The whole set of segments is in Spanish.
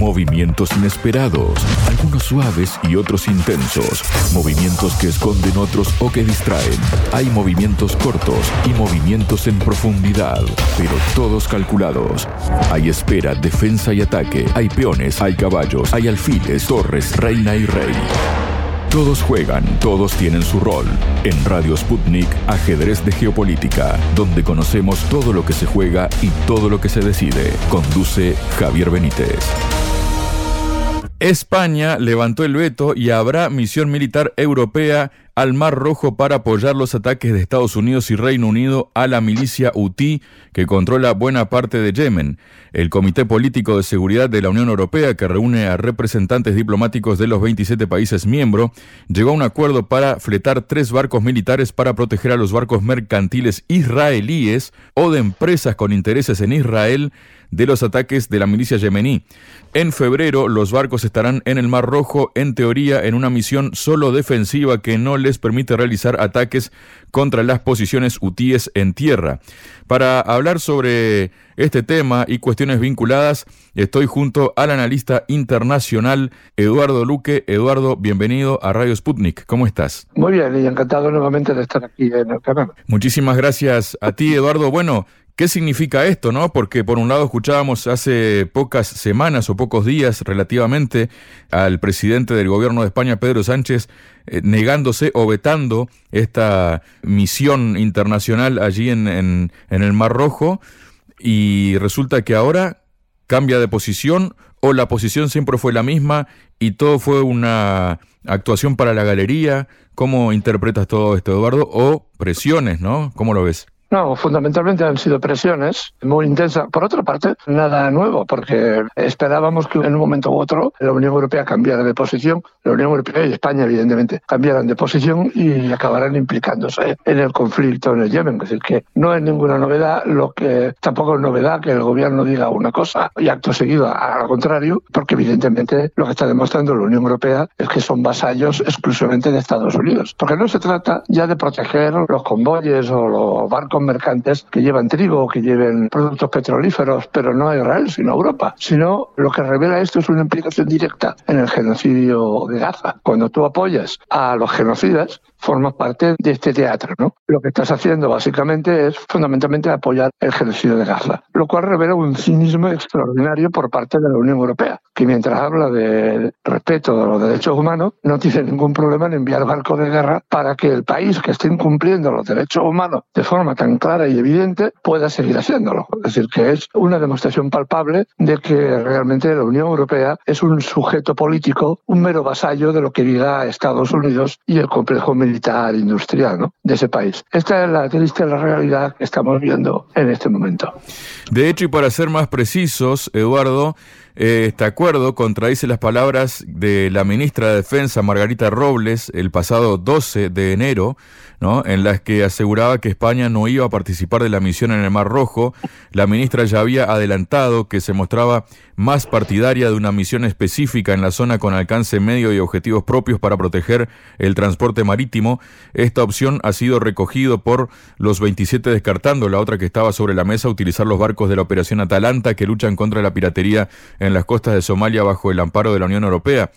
Movimientos inesperados, algunos suaves y otros intensos. Movimientos que esconden otros o que distraen. Hay movimientos cortos y movimientos en profundidad, pero todos calculados. Hay espera, defensa y ataque. Hay peones, hay caballos, hay alfiles, torres, reina y rey. Todos juegan, todos tienen su rol. En Radio Sputnik, ajedrez de geopolítica, donde conocemos todo lo que se juega y todo lo que se decide. Conduce Javier Benítez. España levantó el veto y habrá misión militar europea al Mar Rojo para apoyar los ataques de Estados Unidos y Reino Unido a la milicia Houthi que controla buena parte de Yemen. El Comité Político de Seguridad de la Unión Europea, que reúne a representantes diplomáticos de los 27 países miembros, llegó a un acuerdo para fletar tres barcos militares para proteger a los barcos mercantiles israelíes o de empresas con intereses en Israel de los ataques de la milicia yemení. En febrero, los barcos estarán en el Mar Rojo, en teoría, en una misión solo defensiva que no les permite realizar ataques contra las posiciones hutíes en tierra. Para hablar sobre este tema y cuestiones vinculadas, estoy junto al analista internacional Eduardo Luque. Eduardo, bienvenido a Radio Sputnik. ¿Cómo estás? Muy bien y encantado nuevamente de estar aquí en el canal. Muchísimas gracias a ti, Eduardo. Bueno, ¿Qué significa esto, no? Porque por un lado escuchábamos hace pocas semanas o pocos días relativamente al presidente del gobierno de España, Pedro Sánchez, eh, negándose o vetando esta misión internacional allí en, en, en el Mar Rojo y resulta que ahora cambia de posición o la posición siempre fue la misma y todo fue una actuación para la galería. ¿Cómo interpretas todo esto, Eduardo? O presiones, ¿no? ¿Cómo lo ves? No, fundamentalmente han sido presiones muy intensas. Por otra parte, nada nuevo, porque esperábamos que en un momento u otro la Unión Europea cambiara de posición, la Unión Europea y España, evidentemente, cambiaran de posición y acabarán implicándose en el conflicto en el Yemen. Es decir, que no es ninguna novedad, lo que tampoco es novedad que el gobierno diga una cosa y acto seguido al contrario, porque evidentemente lo que está demostrando la Unión Europea es que son vasallos exclusivamente de Estados Unidos. Porque no se trata ya de proteger los convoyes o los barcos mercantes que llevan trigo que lleven productos petrolíferos, pero no a Israel, sino a Europa. Sino lo que revela esto es una implicación directa en el genocidio de Gaza. Cuando tú apoyas a los genocidas, formas parte de este teatro. ¿no? Lo que estás haciendo básicamente es fundamentalmente apoyar el genocidio de Gaza, lo cual revela un cinismo extraordinario por parte de la Unión Europea, que mientras habla de respeto de los derechos humanos, no tiene ningún problema en enviar barcos de guerra para que el país que esté incumpliendo los derechos humanos de forma tan clara y evidente pueda seguir haciéndolo. Es decir, que es una demostración palpable de que realmente la Unión Europea es un sujeto político, un mero vasallo de lo que diga Estados Unidos y el complejo militar industrial ¿no? de ese país. Esta es la triste la realidad que estamos viendo en este momento. De hecho, y para ser más precisos, Eduardo, eh, este acuerdo contradice las palabras de la ministra de Defensa, Margarita Robles, el pasado 12 de enero, ¿no? en las que aseguraba que España no iba a participar de la misión en el Mar Rojo. La ministra ya había adelantado que se mostraba más partidaria de una misión específica en la zona con alcance medio y objetivos propios para proteger el transporte marítimo. Esta opción ha sido recogido por los 27 descartando la otra que estaba sobre la mesa, utilizar los barcos de la Operación Atalanta que luchan contra la piratería en las costas de Somalia bajo el amparo de la Unión Europea.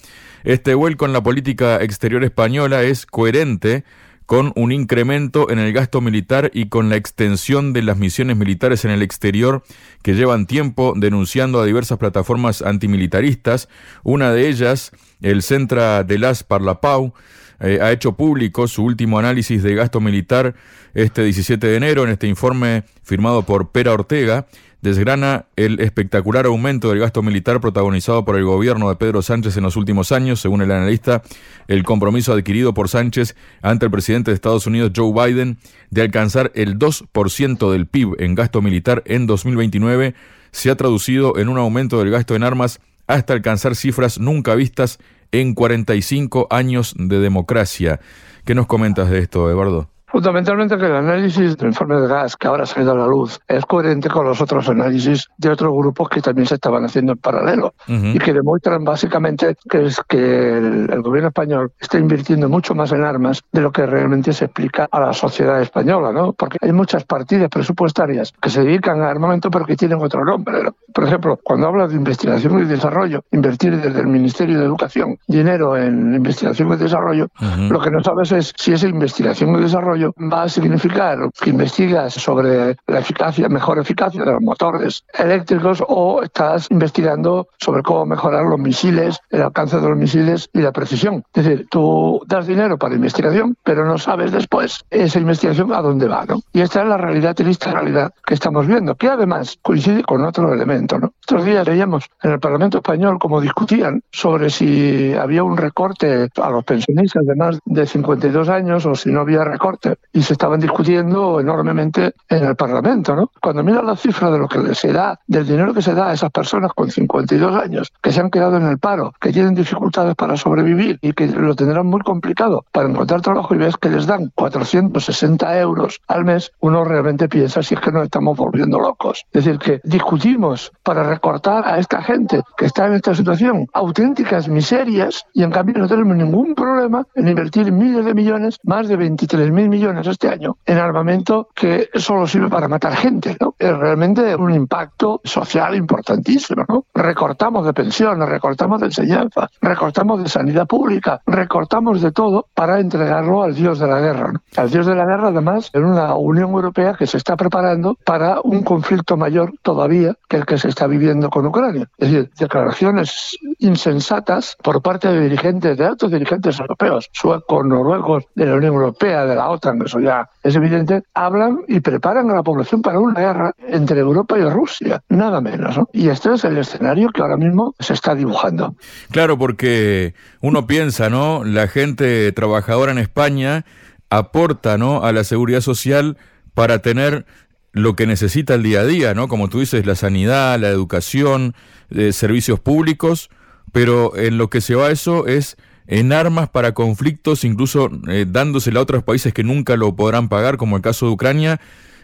Este vuelco en la política exterior española es coherente con un incremento en el gasto militar y con la extensión de las misiones militares en el exterior que llevan tiempo denunciando a diversas plataformas antimilitaristas. Una de ellas, el Centra de las Parlapau, eh, ha hecho público su último análisis de gasto militar este 17 de enero en este informe firmado por Pera Ortega. Desgrana el espectacular aumento del gasto militar protagonizado por el gobierno de Pedro Sánchez en los últimos años, según el analista, el compromiso adquirido por Sánchez ante el presidente de Estados Unidos, Joe Biden, de alcanzar el 2% del PIB en gasto militar en 2029, se ha traducido en un aumento del gasto en armas hasta alcanzar cifras nunca vistas en 45 años de democracia. ¿Qué nos comentas de esto, Eduardo? Fundamentalmente que el análisis del informe de gas que ahora ha salido a la luz es coherente con los otros análisis de otros grupos que también se estaban haciendo en paralelo y que demuestran básicamente que es que el, gobierno español está invirtiendo mucho más en armas de lo que realmente se explica a la sociedad española, ¿no? Porque hay muchas partidas presupuestarias que se dedican a armamento pero que tienen otro nombre. Por ejemplo, cuando habla de investigación y desarrollo, invertir desde el Ministerio de Educación dinero en investigación y desarrollo, lo que no sabes es si esa investigación y desarrollo va a significar que investigas sobre la eficacia, mejor eficacia de los motores eléctricos o estás investigando sobre cómo mejorar los misiles, el alcance de los misiles y la precisión. Es decir, tú das dinero para investigación, pero no sabes después esa investigación a dónde va, ¿no? Y esta es la realidad triste realidad que estamos viendo, que además coincide con otro elemento, ¿no? Estos días leíamos en el Parlamento español cómo discutían sobre si había un recorte a los pensionistas de más de 52 años o si no había recorte. Y se estaban discutiendo enormemente en el Parlamento, ¿no? Cuando miras la cifra de lo que se da, del dinero que se da a esas personas con 52 años que se han quedado en el paro, que tienen dificultades para sobrevivir y que lo tendrán muy complicado para encontrar trabajo y ves que les dan 460 euros al mes, uno realmente piensa si es que nos estamos volviendo locos. Es decir, que discutimos para recortar a esta gente que está en esta situación auténticas miserias y en cambio no tenemos ningún problema en invertir miles de millones, más de 23 mil millones este año, en armamento que solo sirve para matar gente. ¿no? Es realmente un impacto social importantísimo. ¿no? Recortamos de pensiones, recortamos de enseñanza, recortamos de sanidad pública, recortamos de todo para entregarlo al dios de la guerra. ¿no? Al dios de la guerra, además, en una Unión Europea que se está preparando para un conflicto mayor todavía que el que se está viviendo con Ucrania. Es decir, declaraciones insensatas por parte de dirigentes, de altos dirigentes europeos, suecos, noruegos, de la Unión Europea, de la OTAN, eso ya es evidente, hablan y preparan a la población para una guerra entre Europa y Rusia, nada menos. Y este es el escenario que ahora mismo se está dibujando. Claro, porque uno piensa, ¿no? La gente trabajadora en España aporta, ¿no? A la seguridad social para tener lo que necesita el día a día, ¿no? Como tú dices, la sanidad, la educación, eh, servicios públicos, pero en lo que se va eso es en armas para conflictos, incluso eh, dándosela a otros países que nunca lo podrán pagar, como el caso de Ucrania,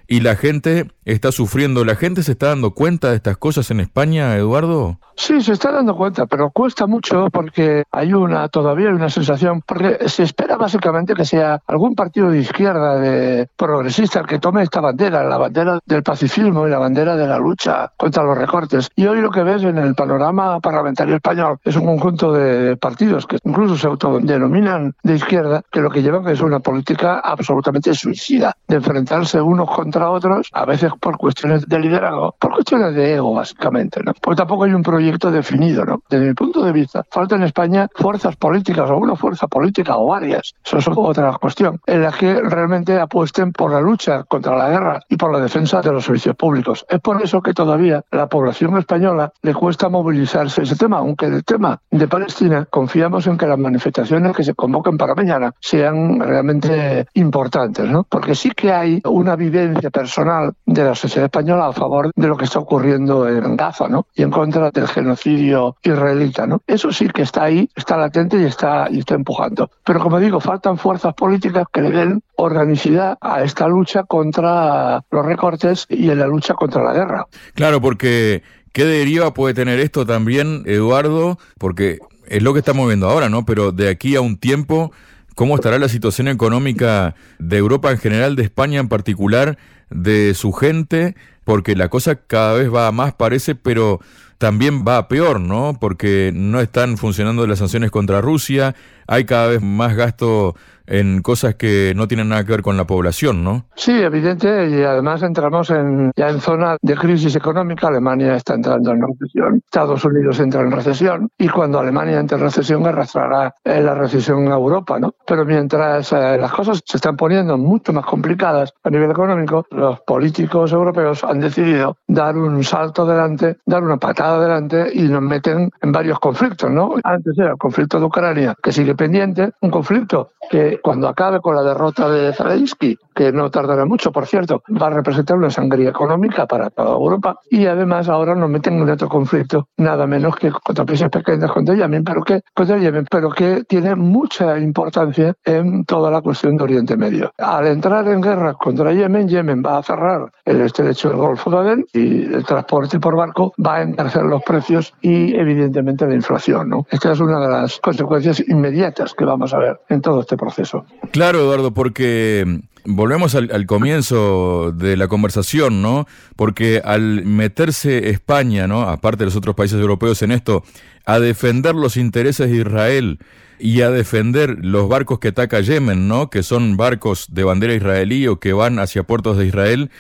y la gente está sufriendo. ¿La gente se está dando cuenta de estas cosas en España, Eduardo? Sí, se está dando cuenta, pero cuesta mucho porque hay una todavía una sensación, porque se espera básicamente que sea algún partido de izquierda, de progresista, el que tome esta bandera, la bandera del pacifismo y la bandera de la lucha contra los recortes. Y hoy lo que ves en el panorama parlamentario español es un conjunto de partidos que incluso se autodenominan de izquierda, que lo que llevan es una política absolutamente suicida, de enfrentarse unos contra otros, a veces por cuestiones de liderazgo, por cuestiones de ego, básicamente. ¿no? Porque tampoco hay un proyecto definido. ¿no? Desde mi punto de vista, falta en España fuerzas políticas, o una fuerza política o varias, eso es otra cuestión, en las que realmente apuesten por la lucha contra la guerra y por la defensa de los servicios públicos. Es por eso que todavía la población española le cuesta movilizarse ese tema, aunque el tema de Palestina confiamos en que las manifestaciones que se convoquen para mañana sean realmente importantes, ¿no? Porque sí que hay una vivencia personal de la sociedad española a favor de lo que está ocurriendo en Gaza, ¿no? Y en contra del genocidio israelita, ¿no? Eso sí que está ahí, está latente y está, y está empujando. Pero como digo, faltan fuerzas políticas que le den organicidad a esta lucha contra los recortes y en la lucha contra la guerra. Claro, porque ¿qué deriva puede tener esto también, Eduardo? Porque es lo que estamos viendo ahora, ¿no? Pero de aquí a un tiempo, ¿cómo estará la situación económica de Europa en general, de España en particular, de su gente? Porque la cosa cada vez va más, parece, pero también va peor, ¿no? Porque no están funcionando las sanciones contra Rusia, hay cada vez más gasto en cosas que no tienen nada que ver con la población, ¿no? Sí, evidente, y además entramos en, ya en zona de crisis económica. Alemania está entrando en recesión, Estados Unidos entra en recesión, y cuando Alemania entre en recesión arrastrará eh, la recesión a Europa, ¿no? Pero mientras eh, las cosas se están poniendo mucho más complicadas a nivel económico, los políticos europeos han decidido dar un salto adelante, dar una patada adelante y nos meten en varios conflictos, ¿no? Antes era el conflicto de Ucrania, que sigue pendiente, un conflicto que que cuando acabe con la derrota de Zelensky, que no tardará mucho, por cierto, va a representar una sangría económica para toda Europa y además ahora nos meten en otro conflicto, nada menos que contra países pequeños, contra Yemen, pero que, contra Yemen, pero que tiene mucha importancia en toda la cuestión de Oriente Medio. Al entrar en guerra contra Yemen, Yemen va a cerrar el estrecho del Golfo de Adén y el transporte por barco va a encarecer los precios y evidentemente la inflación. ¿no? Esta es una de las consecuencias inmediatas que vamos a ver en todo este proceso. Claro, Eduardo, porque volvemos al, comienzo de la conversación, ¿no? Porque al meterse España, ¿no? Aparte de los otros países europeos en esto, a defender los intereses de Israel y a defender los barcos que ataca Yemen, ¿no? Que son barcos de bandera israelí o que van hacia puertos de Israel.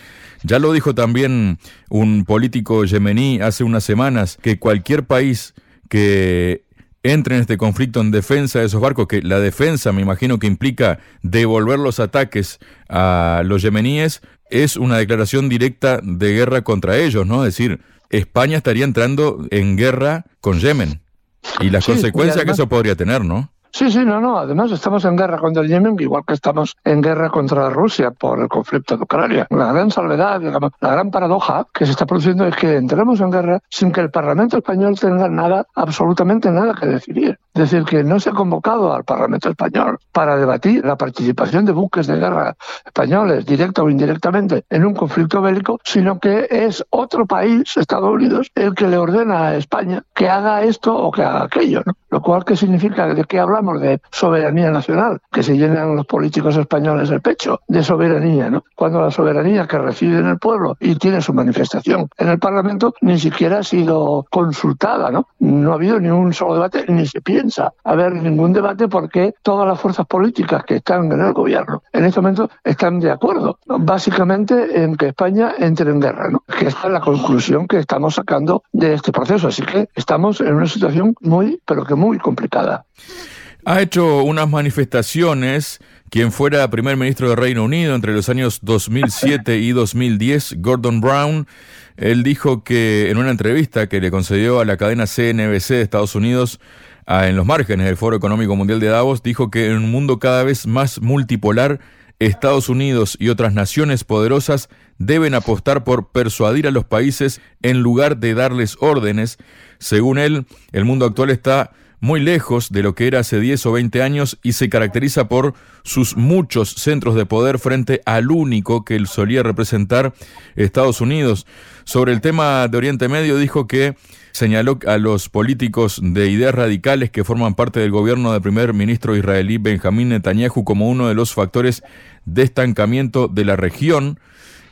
Ya lo dijo también un político yemení hace unas semanas, que cualquier país que entre en este conflicto en defensa de esos barcos, que la defensa me imagino que implica devolver los ataques a los yemeníes, es una declaración directa de guerra contra ellos, ¿no? Es decir, España estaría entrando en guerra con Yemen y las consecuencias que eso podría tener, ¿no? Sí, sí, no, no. Además, estamos en guerra contra Yemen, igual que estamos en guerra contra Rusia por el conflicto de Ucrania. La gran salvedad, la gran paradoja que se está produciendo es que entremos en guerra sin que el Parlamento español tenga nada, absolutamente nada que decidir. Es decir, que no se ha convocado al Parlamento español para debatir la participación de buques de guerra españoles, directa o indirectamente, en un conflicto bélico, sino que es otro país, Estados Unidos, el que le ordena a España que haga esto o que haga aquello. ¿no? Lo cual, ¿qué significa? ¿De qué hablamos? de soberanía nacional, que se llenan los políticos españoles el pecho de soberanía, ¿no? Cuando la soberanía que reside en el pueblo y tiene su manifestación en el Parlamento ni siquiera ha sido consultada, ¿no? No ha habido ni un solo debate, ni se piensa haber ningún debate porque todas las fuerzas políticas que están en el gobierno en este momento están de acuerdo, básicamente en que España entre en guerra, ¿no? Que esta es la conclusión que estamos sacando de este proceso. Así que estamos en una situación muy, pero que muy complicada. Ha hecho unas manifestaciones quien fuera primer ministro de Reino Unido entre los años 2007 y 2010, Gordon Brown. Él dijo que en una entrevista que le concedió a la cadena CNBC de Estados Unidos, en los márgenes del Foro Económico Mundial de Davos, dijo que en un mundo cada vez más multipolar, Estados Unidos y otras naciones poderosas deben apostar por persuadir a los países en lugar de darles órdenes. Según él, el mundo actual está muy lejos de lo que era hace 10 o 20 años y se caracteriza por sus muchos centros de poder frente al único que él solía representar, Estados Unidos. Sobre el tema de Oriente Medio dijo que señaló a los políticos de ideas radicales que forman parte del gobierno del primer ministro israelí Benjamín Netanyahu como uno de los factores de estancamiento de la región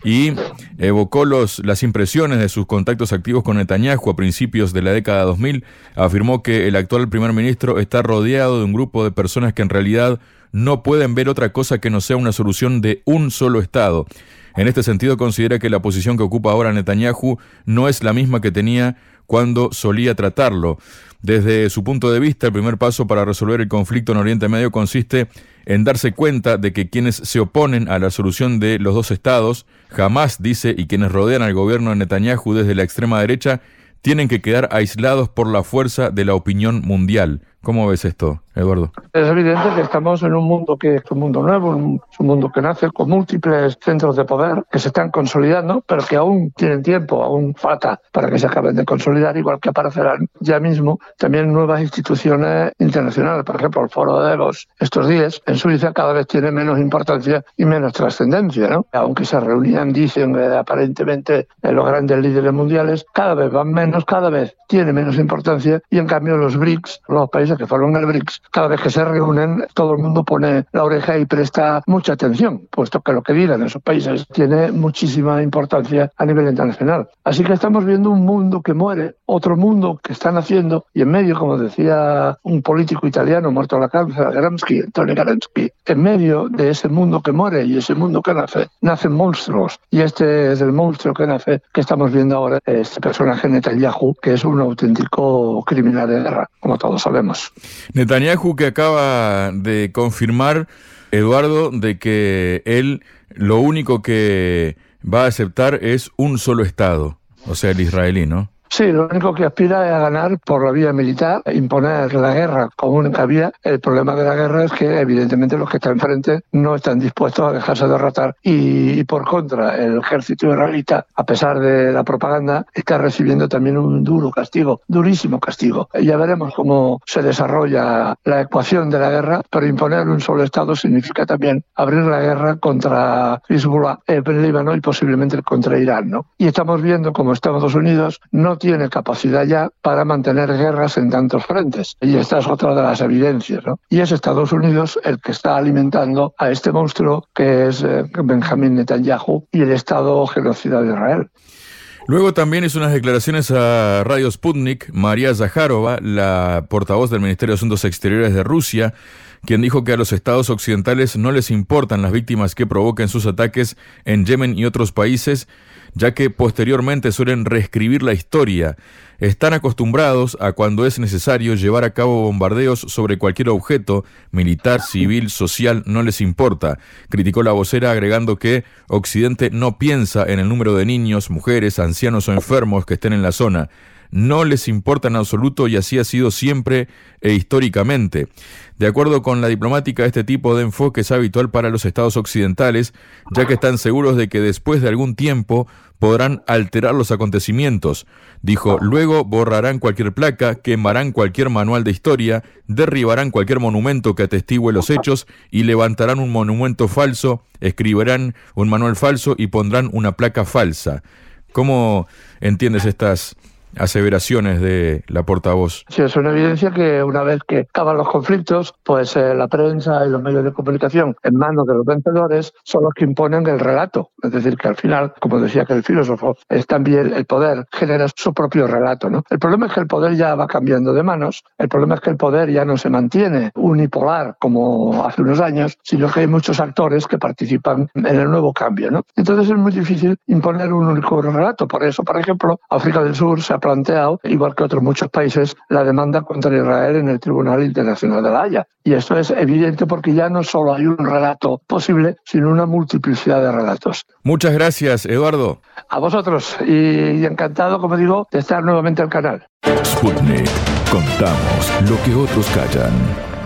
y evocó los, las impresiones de sus contactos activos con Netanyahu a principios de la década 2000. Afirmó que el actual primer ministro está rodeado de un grupo de personas que en realidad no pueden ver otra cosa que no sea una solución de un solo Estado. En este sentido, considera que la posición que ocupa ahora Netanyahu no es la misma que tenía cuando solía tratarlo. Desde su punto de vista, el primer paso para resolver el conflicto en Oriente Medio consiste en darse cuenta de que quienes se oponen a la solución de los dos estados, jamás dice, y quienes rodean al gobierno de Netanyahu desde la extrema derecha, tienen que quedar aislados por la fuerza de la opinión mundial. ¿Cómo ves esto, Eduardo? Es evidente que estamos en un mundo que es un mundo nuevo, un, mundo que nace con múltiples centros de poder que se están consolidando, pero que aún tienen tiempo, aún falta para que se acaben de consolidar, igual que aparecerán ya mismo también nuevas instituciones internacionales. Por ejemplo, el Foro de Davos estos días en Suiza cada vez tiene menos importancia y menos trascendencia, ¿no? Aunque se reunían, dicen eh, aparentemente eh, los grandes líderes mundiales, cada vez van menos, cada vez tiene menos importancia y en cambio los BRICS, los países que fueron el BRICS, cada vez que se reúnen, todo el mundo pone la oreja y presta mucha atención, puesto que lo que digan esos países tiene muchísima importancia a nivel internacional. Así que estamos viendo un mundo que muere, otro mundo que está naciendo, y en medio, como decía un político italiano muerto a la cárcel, Gramsci, Tony Gramsci, en medio de ese mundo que muere y ese mundo que nace, nacen monstruos. Y este es el monstruo que nace, que estamos viendo ahora, este personaje Netanyahu, que es un auténtico criminal de guerra, como todos sabemos. Netanyahu que acaba de confirmar, Eduardo, de que él lo único que va a aceptar es un solo Estado, o sea, el israelí, ¿no? Sí, lo único que aspira es a ganar por la vía militar, imponer la guerra como única vía. El problema de la guerra es que evidentemente los que están enfrente no están dispuestos a dejarse derrotar y, por contra el ejército israelita, a pesar de la propaganda, está recibiendo también un duro castigo, durísimo castigo. Ya veremos cómo se desarrolla la ecuación de la guerra, pero imponer un solo Estado significa también abrir la guerra contra Hezbollah en Líbano y posiblemente contra Irán. ¿no? Y estamos viendo como Estados Unidos no tiene capacidad ya para mantener guerras en tantos frentes. Y esta es otra de las evidencias. ¿no? Y es Estados Unidos el que está alimentando a este monstruo que es eh, Benjamín Netanyahu y el Estado genocida de Israel. Luego también hizo unas declaraciones a Radio Sputnik María Zaharova, la portavoz del Ministerio de Asuntos Exteriores de Rusia, quien dijo que a los estados occidentales no les importan las víctimas que provoquen sus ataques en Yemen y otros países, ya que posteriormente suelen reescribir la historia. Están acostumbrados a cuando es necesario llevar a cabo bombardeos sobre cualquier objeto, militar, civil, social, no les importa, criticó la vocera agregando que Occidente no piensa en el número de niños, mujeres, ancianos o enfermos que estén en la zona no les importa en absoluto y así ha sido siempre e históricamente. De acuerdo con la diplomática, este tipo de enfoque es habitual para los estados occidentales, ya que están seguros de que después de algún tiempo podrán alterar los acontecimientos. Dijo, luego borrarán cualquier placa, quemarán cualquier manual de historia, derribarán cualquier monumento que atestigue los hechos y levantarán un monumento falso, escribirán un manual falso y pondrán una placa falsa. ¿Cómo entiendes estas aseveraciones de la portavoz. Sí, es una evidencia que una vez que acaban los conflictos, pues eh, la prensa y los medios de comunicación en manos de los vencedores son los que imponen el relato. Es decir, que al final, como decía que el filósofo, es también el poder genera su propio relato. ¿no? El problema es que el poder ya va cambiando de manos, el problema es que el poder ya no se mantiene unipolar como hace unos años, sino que hay muchos actores que participan en el nuevo cambio. ¿no? Entonces es muy difícil imponer un único relato. Por eso, por ejemplo, África del Sur se ha planteado, igual que otros muchos países, la demanda contra Israel en el Tribunal Internacional de la Haya. Y esto es evidente porque ya no solo hay un relato posible, sino una multiplicidad de relatos. Muchas gracias, Eduardo. A vosotros y encantado, como digo, de estar nuevamente al canal. Sputnik. Contamos lo que otros callan.